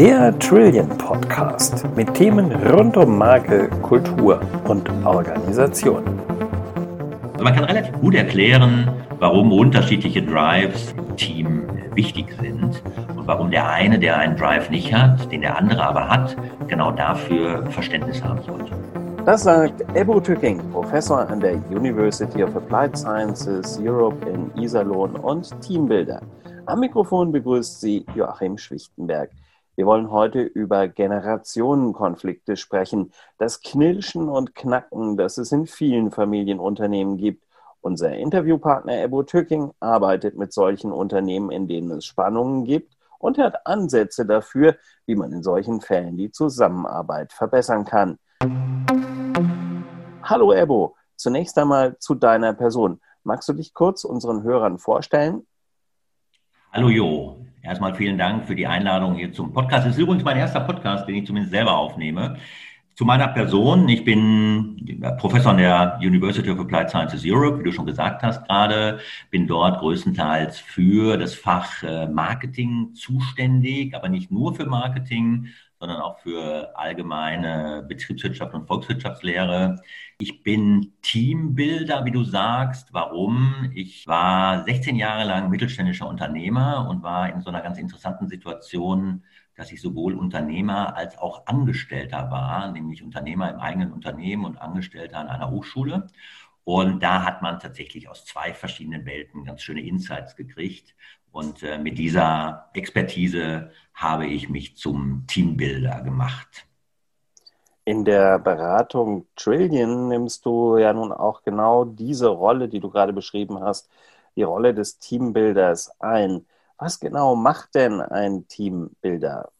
Der Trillion Podcast mit Themen rund um Marke, Kultur und Organisation. Also man kann relativ gut erklären, warum unterschiedliche Drives im Team wichtig sind und warum der eine, der einen Drive nicht hat, den der andere aber hat, genau dafür Verständnis haben sollte. Das sagt Ebo Tücking, Professor an der University of Applied Sciences Europe in Iserlohn und Teambuilder. Am Mikrofon begrüßt sie Joachim Schwichtenberg. Wir wollen heute über Generationenkonflikte sprechen, das Knirschen und Knacken, das es in vielen Familienunternehmen gibt. Unser Interviewpartner Ebo Tücking arbeitet mit solchen Unternehmen, in denen es Spannungen gibt und hat Ansätze dafür, wie man in solchen Fällen die Zusammenarbeit verbessern kann. Hallo Ebo, zunächst einmal zu deiner Person. Magst du dich kurz unseren Hörern vorstellen? Hallo Jo, erstmal vielen Dank für die Einladung hier zum Podcast. Es ist übrigens mein erster Podcast, den ich zumindest selber aufnehme. Zu meiner Person, ich bin Professor an der University of Applied Sciences Europe, wie du schon gesagt hast gerade, bin dort größtenteils für das Fach äh, Marketing zuständig, aber nicht nur für Marketing, sondern auch für allgemeine Betriebswirtschaft und Volkswirtschaftslehre. Ich bin Teambuilder, wie du sagst. Warum? Ich war 16 Jahre lang mittelständischer Unternehmer und war in so einer ganz interessanten Situation, dass ich sowohl Unternehmer als auch Angestellter war, nämlich Unternehmer im eigenen Unternehmen und Angestellter an einer Hochschule. Und da hat man tatsächlich aus zwei verschiedenen Welten ganz schöne Insights gekriegt. Und äh, mit dieser Expertise habe ich mich zum Teambuilder gemacht. In der Beratung Trillion nimmst du ja nun auch genau diese Rolle, die du gerade beschrieben hast, die Rolle des Teambuilders ein. Was genau macht denn ein Teambuilder?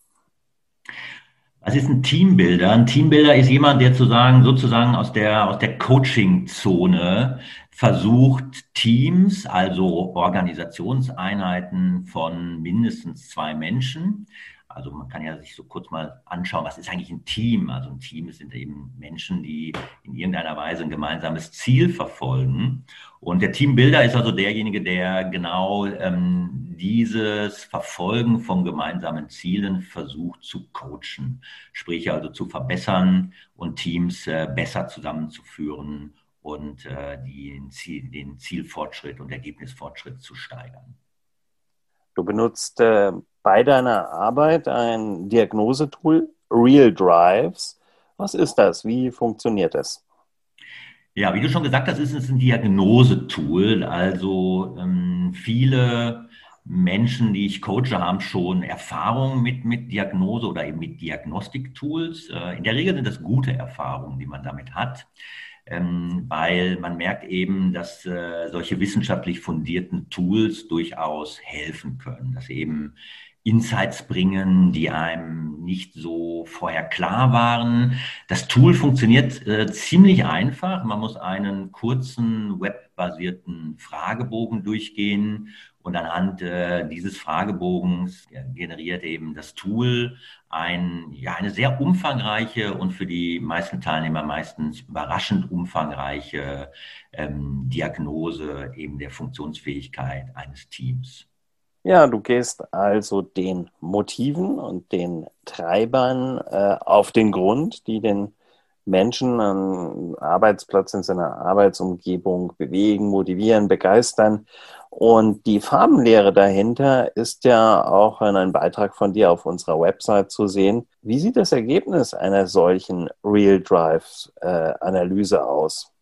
Was ist ein Teambuilder? Ein Teambuilder ist jemand, der sozusagen, sozusagen aus der, aus der Coaching-Zone versucht, Teams, also Organisationseinheiten von mindestens zwei Menschen, also man kann ja sich so kurz mal anschauen, was ist eigentlich ein Team? Also ein Team sind eben Menschen, die in irgendeiner Weise ein gemeinsames Ziel verfolgen. Und der Teambuilder ist also derjenige, der genau ähm, dieses Verfolgen von gemeinsamen Zielen versucht zu coachen, sprich also zu verbessern und Teams äh, besser zusammenzuführen und äh, den, Ziel, den Zielfortschritt und Ergebnisfortschritt zu steigern. Du benutzt äh, bei deiner Arbeit ein Diagnosetool, Real Drives. Was ist das? Wie funktioniert das? Ja, wie du schon gesagt hast, ist es ein Diagnosetool. Also ähm, viele Menschen, die ich coache, haben schon Erfahrung mit, mit Diagnose oder eben mit Diagnostiktools. Äh, in der Regel sind das gute Erfahrungen, die man damit hat ähm, weil man merkt eben, dass äh, solche wissenschaftlich fundierten Tools durchaus helfen können, dass eben Insights bringen, die einem nicht so vorher klar waren. Das Tool funktioniert äh, ziemlich einfach. Man muss einen kurzen webbasierten Fragebogen durchgehen und anhand äh, dieses Fragebogens generiert eben das Tool ein, ja, eine sehr umfangreiche und für die meisten Teilnehmer meistens überraschend umfangreiche ähm, Diagnose eben der Funktionsfähigkeit eines Teams. Ja, du gehst also den Motiven und den Treibern äh, auf den Grund, die den Menschen am Arbeitsplatz in seiner Arbeitsumgebung bewegen, motivieren, begeistern. Und die Farbenlehre dahinter ist ja auch in einem Beitrag von dir auf unserer Website zu sehen. Wie sieht das Ergebnis einer solchen Real Drive äh, aus?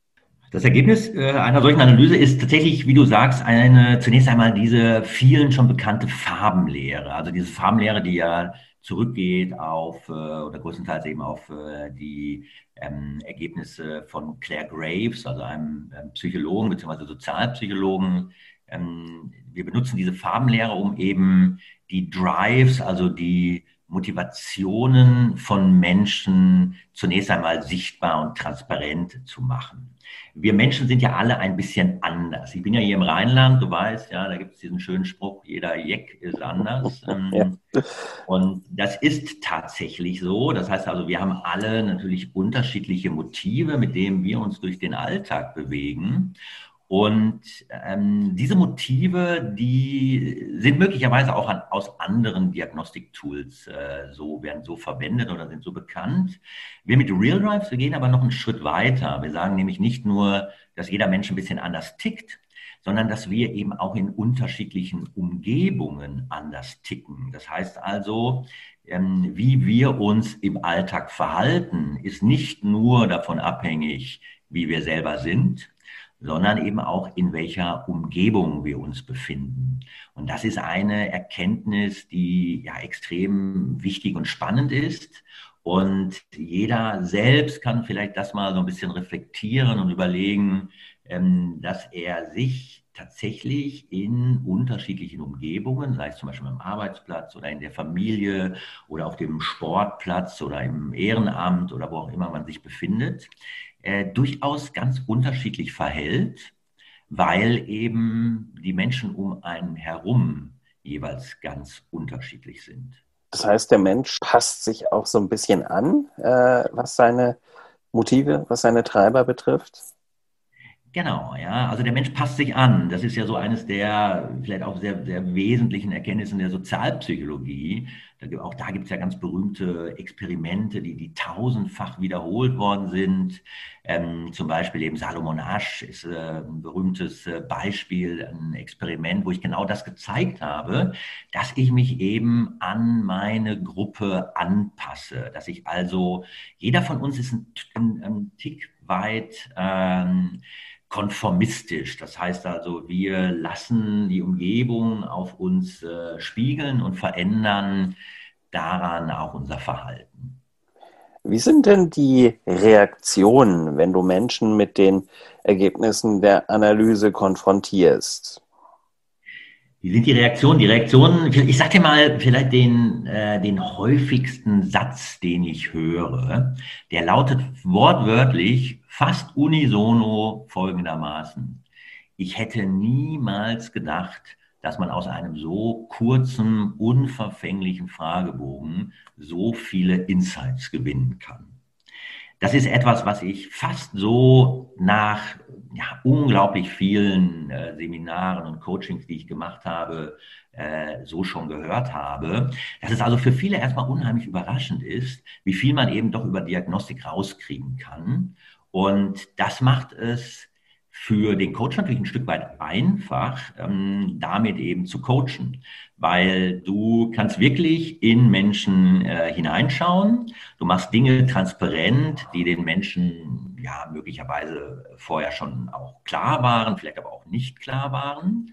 Das Ergebnis äh, einer solchen Analyse ist tatsächlich, wie du sagst, eine zunächst einmal diese vielen schon bekannte Farbenlehre. Also diese Farbenlehre, die ja zurückgeht auf äh, oder größtenteils eben auf äh, die ähm, Ergebnisse von Claire Graves, also einem ähm, Psychologen bzw. Sozialpsychologen. Ähm, wir benutzen diese Farbenlehre, um eben die Drives, also die Motivationen von Menschen zunächst einmal sichtbar und transparent zu machen wir Menschen sind ja alle ein bisschen anders. Ich bin ja hier im Rheinland, du weißt, ja, da gibt es diesen schönen Spruch, jeder Jeck ist anders. Ähm, ja. Und das ist tatsächlich so. Das heißt also, wir haben alle natürlich unterschiedliche Motive, mit denen wir uns durch den Alltag bewegen. Und ähm, diese Motive, die sind möglicherweise auch an, aus anderen Diagnostiktools äh, so, werden so verwendet oder sind so bekannt. Wir mit Real Drives, wir gehen aber noch einen Schritt weiter. Wir sagen nämlich nicht nur, dass jeder Mensch ein bisschen anders tickt, sondern dass wir eben auch in unterschiedlichen Umgebungen anders ticken. Das heißt also, ähm, wie wir uns im Alltag verhalten, ist nicht nur davon abhängig, wie wir selber sind, sondern eben auch in welcher Umgebung wir uns befinden. Und das ist eine Erkenntnis, die ja extrem wichtig und spannend ist. Und jeder selbst kann vielleicht das mal so ein bisschen reflektieren und überlegen, ähm, dass er sich tatsächlich in unterschiedlichen Umgebungen, sei es zum Beispiel am Arbeitsplatz oder in der Familie oder auf dem Sportplatz oder im Ehrenamt oder wo auch immer man sich befindet, äh, durchaus ganz unterschiedlich verhält, weil eben die Menschen um einen herum jeweils ganz unterschiedlich sind. Das heißt, der Mensch passt sich auch so ein bisschen an, äh, was seine Motive, was seine Treiber betrifft? Genau, ja. Also der Mensch passt sich an. Das ist ja so eines der vielleicht auch sehr, sehr wesentlichen Erkenntnisse der Sozialpsychologie. Da, auch da gibt es ja ganz berühmte Experimente, die, die tausendfach wiederholt worden sind. Ähm, zum Beispiel eben Salomon Asch ist äh, ein berühmtes äh, Beispiel, ein Experiment, wo ich genau das gezeigt habe, dass ich mich eben an meine Gruppe anpasse. Dass ich also, jeder von uns ist ein, ein, ein Tick weit. Ähm, konformistisch. Das heißt also, wir lassen die Umgebung auf uns äh, spiegeln und verändern daran auch unser Verhalten. Wie sind denn die Reaktionen, wenn du Menschen mit den Ergebnissen der Analyse konfrontierst? Wie sind die Reaktionen? Die Reaktionen, ich sage dir mal vielleicht den, äh, den häufigsten Satz, den ich höre. Der lautet wortwörtlich, fast unisono folgendermaßen. Ich hätte niemals gedacht, dass man aus einem so kurzen, unverfänglichen Fragebogen so viele Insights gewinnen kann. Das ist etwas, was ich fast so nach ja, unglaublich vielen äh, Seminaren und Coachings, die ich gemacht habe, äh, so schon gehört habe. Dass es also für viele erstmal unheimlich überraschend ist, wie viel man eben doch über Diagnostik rauskriegen kann. Und das macht es für den Coach natürlich ein Stück weit einfach, ähm, damit eben zu coachen, weil du kannst wirklich in Menschen äh, hineinschauen. Du machst Dinge transparent, die den Menschen ja möglicherweise vorher schon auch klar waren, vielleicht aber auch nicht klar waren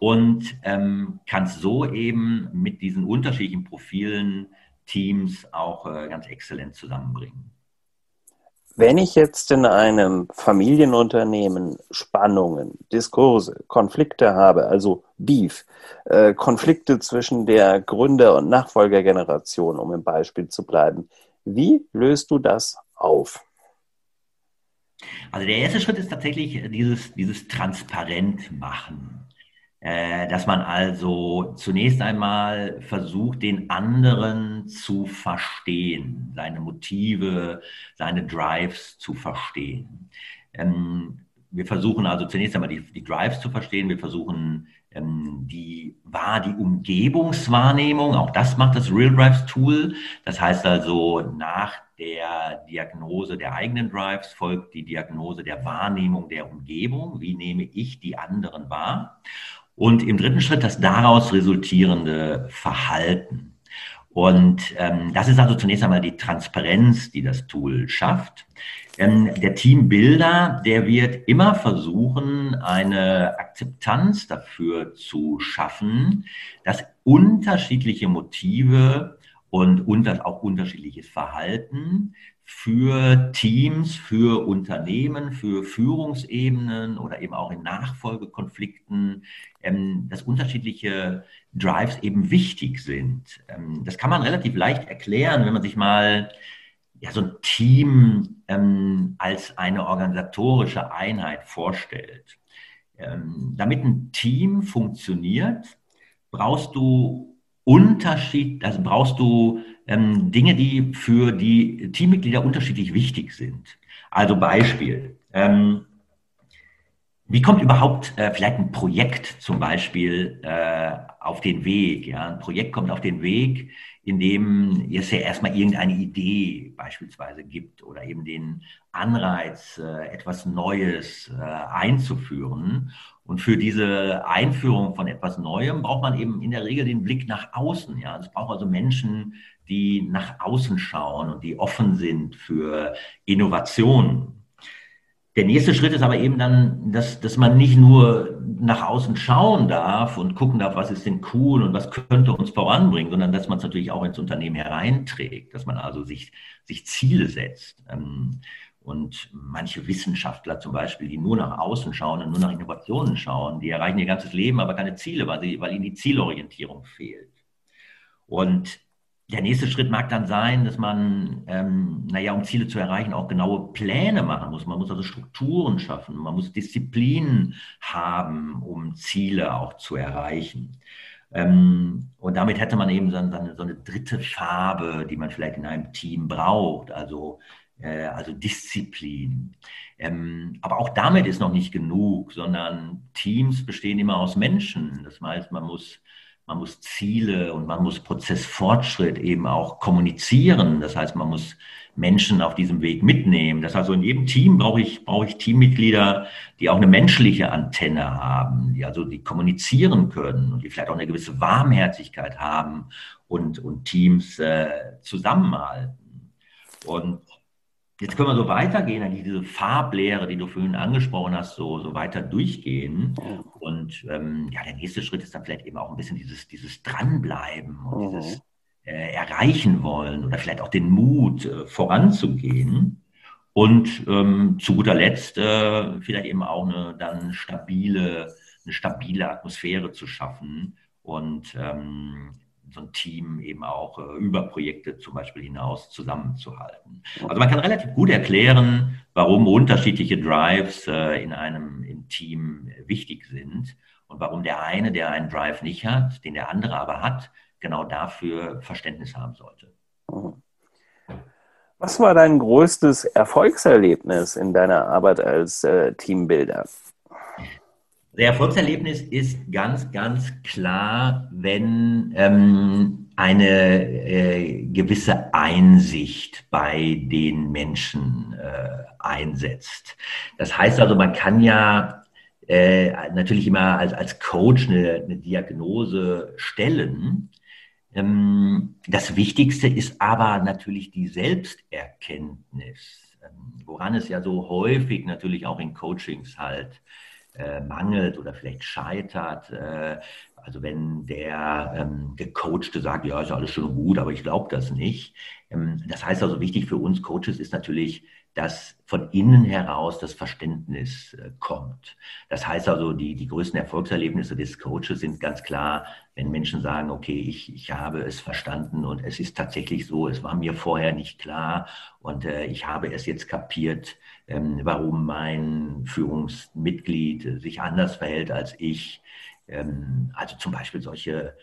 und ähm, kannst so eben mit diesen unterschiedlichen Profilen Teams auch äh, ganz exzellent zusammenbringen. Wenn ich jetzt in einem Familienunternehmen Spannungen, Diskurse, Konflikte habe, also Beef, äh, Konflikte zwischen der Gründer- und Nachfolgergeneration, um im Beispiel zu bleiben, wie löst du das auf? Also der erste Schritt ist tatsächlich dieses, dieses Transparent machen. Äh, dass man also zunächst einmal versucht, den anderen zu verstehen, seine Motive, seine Drives zu verstehen. Ähm, wir versuchen also zunächst einmal die, die Drives zu verstehen. Wir versuchen ähm, die war die Umgebungswahrnehmung. Auch das macht das Real Drives Tool. Das heißt also nach der Diagnose der eigenen Drives folgt die Diagnose der Wahrnehmung der Umgebung. Wie nehme ich die anderen wahr? Und im dritten Schritt das daraus resultierende Verhalten. Und ähm, das ist also zunächst einmal die Transparenz, die das Tool schafft. Ähm, der Teambuilder, der wird immer versuchen, eine Akzeptanz dafür zu schaffen, dass unterschiedliche Motive und, und auch unterschiedliches Verhalten für Teams, für Unternehmen, für Führungsebenen oder eben auch in Nachfolgekonflikten, ähm, dass unterschiedliche Drives eben wichtig sind. Ähm, das kann man relativ leicht erklären, wenn man sich mal ja, so ein Team ähm, als eine organisatorische Einheit vorstellt. Ähm, damit ein Team funktioniert, brauchst du Unterschied, also brauchst du ähm, Dinge, die für die Teammitglieder unterschiedlich wichtig sind. Also Beispiel. Ähm, wie kommt überhaupt äh, vielleicht ein Projekt zum Beispiel äh, auf den Weg? Ja? Ein Projekt kommt auf den Weg, in dem es ja erstmal irgendeine Idee beispielsweise gibt oder eben den Anreiz, äh, etwas Neues äh, einzuführen. Und für diese Einführung von etwas Neuem braucht man eben in der Regel den Blick nach außen. Ja? Es braucht also Menschen, die nach außen schauen und die offen sind für Innovation. Der nächste Schritt ist aber eben dann, dass, dass man nicht nur nach außen schauen darf und gucken darf, was ist denn cool und was könnte uns voranbringen, sondern dass man es natürlich auch ins Unternehmen hereinträgt, dass man also sich, sich Ziele setzt. Ähm, und manche Wissenschaftler zum Beispiel, die nur nach außen schauen und nur nach Innovationen schauen, die erreichen ihr ganzes Leben, aber keine Ziele, weil, sie, weil ihnen die Zielorientierung fehlt. Und der nächste Schritt mag dann sein, dass man, ähm, naja, um Ziele zu erreichen, auch genaue Pläne machen muss. Man muss also Strukturen schaffen, man muss Disziplinen haben, um Ziele auch zu erreichen. Ähm, und damit hätte man eben so eine, so eine, dritte Farbe, die man vielleicht in einem Team braucht, also, äh, also Disziplin. Ähm, aber auch damit ist noch nicht genug, sondern Teams bestehen immer aus Menschen. Das heißt, man muss man muss Ziele und man muss Prozessfortschritt eben auch kommunizieren. Das heißt, man muss Menschen auf diesem Weg mitnehmen. Das heißt, also in jedem Team brauche ich, brauche ich Teammitglieder, die auch eine menschliche Antenne haben, die also die kommunizieren können und die vielleicht auch eine gewisse Warmherzigkeit haben und, und Teams äh, zusammenhalten. Und Jetzt können wir so weitergehen, eigentlich diese Farblehre, die du vorhin angesprochen hast, so, so weiter durchgehen. Und ähm, ja, der nächste Schritt ist dann vielleicht eben auch ein bisschen dieses, dieses Dranbleiben und mhm. dieses äh, Erreichen wollen oder vielleicht auch den Mut, äh, voranzugehen. Und ähm, zu guter Letzt äh, vielleicht eben auch eine dann stabile, eine stabile Atmosphäre zu schaffen und ähm, so ein Team eben auch äh, über Projekte zum Beispiel hinaus zusammenzuhalten. Also man kann relativ gut erklären, warum unterschiedliche Drives äh, in einem im Team wichtig sind und warum der eine, der einen Drive nicht hat, den der andere aber hat, genau dafür Verständnis haben sollte. Was war dein größtes Erfolgserlebnis in deiner Arbeit als äh, Teambuilder? Der Erfolgserlebnis ist ganz, ganz klar, wenn ähm, eine äh, gewisse Einsicht bei den Menschen äh, einsetzt. Das heißt also, man kann ja äh, natürlich immer als, als Coach eine, eine Diagnose stellen. Ähm, das Wichtigste ist aber natürlich die Selbsterkenntnis, ähm, woran es ja so häufig natürlich auch in Coachings halt äh, mangelt oder vielleicht scheitert. Äh, also wenn der ähm, Gecoachte sagt, ja, ist alles schon gut, aber ich glaube das nicht. Ähm, das heißt also, wichtig für uns Coaches ist natürlich, dass von innen heraus das Verständnis äh, kommt. Das heißt also, die, die größten Erfolgserlebnisse des Coaches sind ganz klar, wenn Menschen sagen, okay, ich, ich habe es verstanden und es ist tatsächlich so, es war mir vorher nicht klar und äh, ich habe es jetzt kapiert, ähm, warum mein Führungsmitglied sich anders verhält als ich. Ähm, also zum Beispiel solche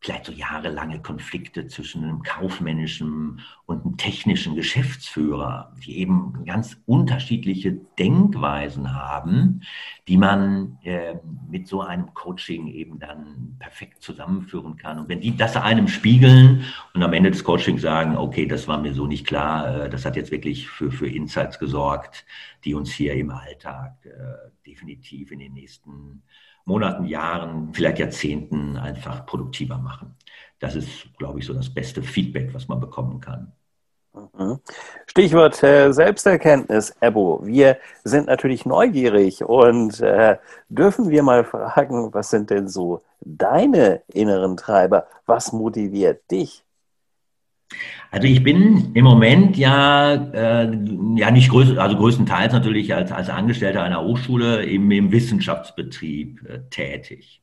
vielleicht so jahrelange Konflikte zwischen einem kaufmännischen und einem technischen Geschäftsführer, die eben ganz unterschiedliche Denkweisen haben, die man äh, mit so einem Coaching eben dann perfekt zusammenführen kann. Und wenn die das einem spiegeln und am Ende des Coachings sagen, okay, das war mir so nicht klar, äh, das hat jetzt wirklich für, für Insights gesorgt, die uns hier im Alltag äh, definitiv in den nächsten Monaten, Jahren, vielleicht Jahrzehnten einfach produktiver machen. Das ist, glaube ich, so das beste Feedback, was man bekommen kann. Mhm. Stichwort äh, Selbsterkenntnis, Ebo. Wir sind natürlich neugierig und äh, dürfen wir mal fragen, was sind denn so deine inneren Treiber? Was motiviert dich? Also ich bin im Moment ja, äh, ja nicht größ also größtenteils natürlich als, als Angestellter einer Hochschule im, im Wissenschaftsbetrieb äh, tätig.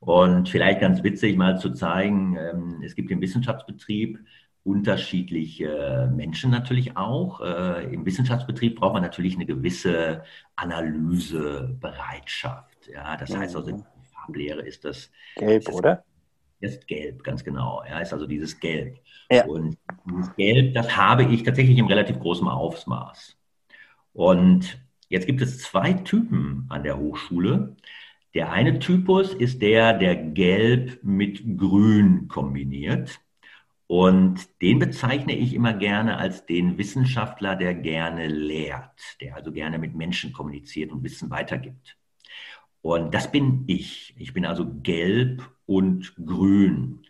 Und vielleicht ganz witzig mal zu zeigen, ähm, es gibt im Wissenschaftsbetrieb unterschiedliche Menschen natürlich auch. Äh, Im Wissenschaftsbetrieb braucht man natürlich eine gewisse Analysebereitschaft. Ja, das heißt also, in der Farblehre ist das gelb, ist oder? Ist gelb, ganz genau. Ja, ist also dieses Gelb. Ja. Und dieses Gelb, das habe ich tatsächlich im relativ großen Ausmaß. Und Jetzt gibt es zwei Typen an der Hochschule. Der eine Typus ist der, der Gelb mit Grün kombiniert. Und den bezeichne ich immer gerne als den Wissenschaftler, der gerne lehrt, der also gerne mit Menschen kommuniziert und Wissen weitergibt. Und das bin ich. Ich bin also gelb und grün.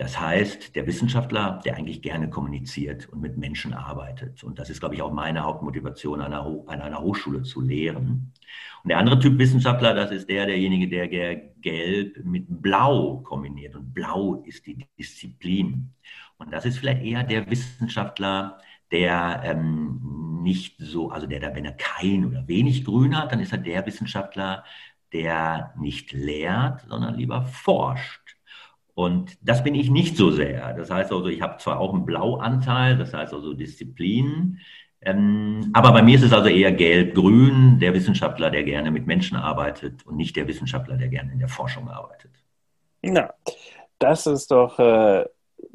Das heißt, der Wissenschaftler, der eigentlich gerne kommuniziert und mit Menschen arbeitet. Und das ist, glaube ich, auch meine Hauptmotivation, an einer, an einer Hochschule zu lehren. Und der andere Typ Wissenschaftler, das ist der, derjenige, der Gelb mit Blau kombiniert. Und Blau ist die Disziplin. Und das ist vielleicht eher der Wissenschaftler, der ähm, nicht so, also der da, wenn er kein oder wenig Grün hat, dann ist er der Wissenschaftler, der nicht lehrt, sondern lieber forscht. Und das bin ich nicht so sehr. Das heißt also, ich habe zwar auch einen Blauanteil, das heißt also Disziplin, ähm, aber bei mir ist es also eher gelb-grün, der Wissenschaftler, der gerne mit Menschen arbeitet und nicht der Wissenschaftler, der gerne in der Forschung arbeitet. Na, das ist doch äh,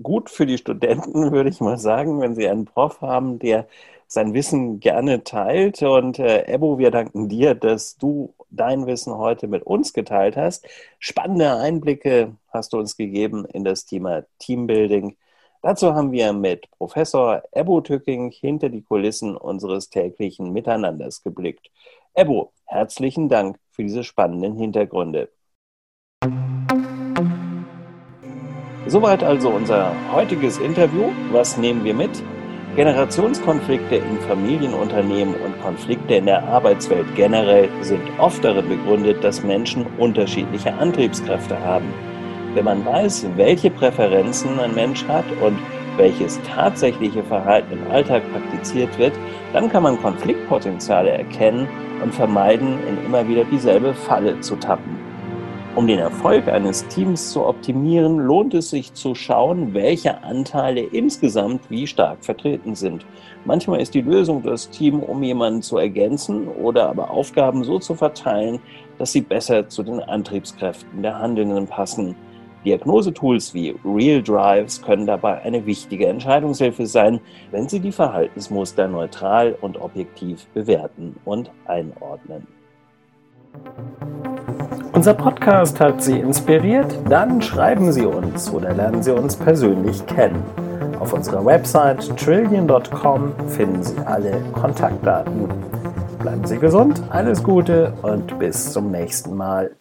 gut für die Studenten, würde ich mal sagen, wenn sie einen Prof haben, der sein Wissen gerne teilt. Und äh, Ebo, wir danken dir, dass du dein Wissen heute mit uns geteilt hast. Spannende Einblicke hast du uns gegeben in das Thema Teambuilding. Dazu haben wir mit Professor Ebo Tücking hinter die Kulissen unseres täglichen Miteinanders geblickt. Ebo, herzlichen Dank für diese spannenden Hintergründe. Soweit also unser heutiges Interview. Was nehmen wir mit? Generationskonflikte in Familienunternehmen und Konflikte in der Arbeitswelt generell sind oft darin begründet, dass Menschen unterschiedliche Antriebskräfte haben. Wenn man weiß, welche Präferenzen ein Mensch hat und welches tatsächliche Verhalten im Alltag praktiziert wird, dann kann man Konfliktpotenziale erkennen und vermeiden, in immer wieder dieselbe Falle zu tappen. Um den Erfolg eines Teams zu optimieren, lohnt es sich zu schauen, welche Anteile insgesamt wie stark vertreten sind. Manchmal ist die Lösung das Team, um jemanden zu ergänzen oder aber Aufgaben so zu verteilen, dass sie besser zu den Antriebskräften der Handelnden passen. Diagnosetools wie Real Drives können dabei eine wichtige Entscheidungshilfe sein, wenn sie die Verhaltensmuster neutral und objektiv bewerten und einordnen. Unser Podcast hat Sie inspiriert? Dann schreiben Sie uns oder lernen Sie uns persönlich kennen. Auf unserer Website trillion.com finden Sie alle Kontaktdaten. Bleiben Sie gesund, alles Gute und bis zum nächsten Mal.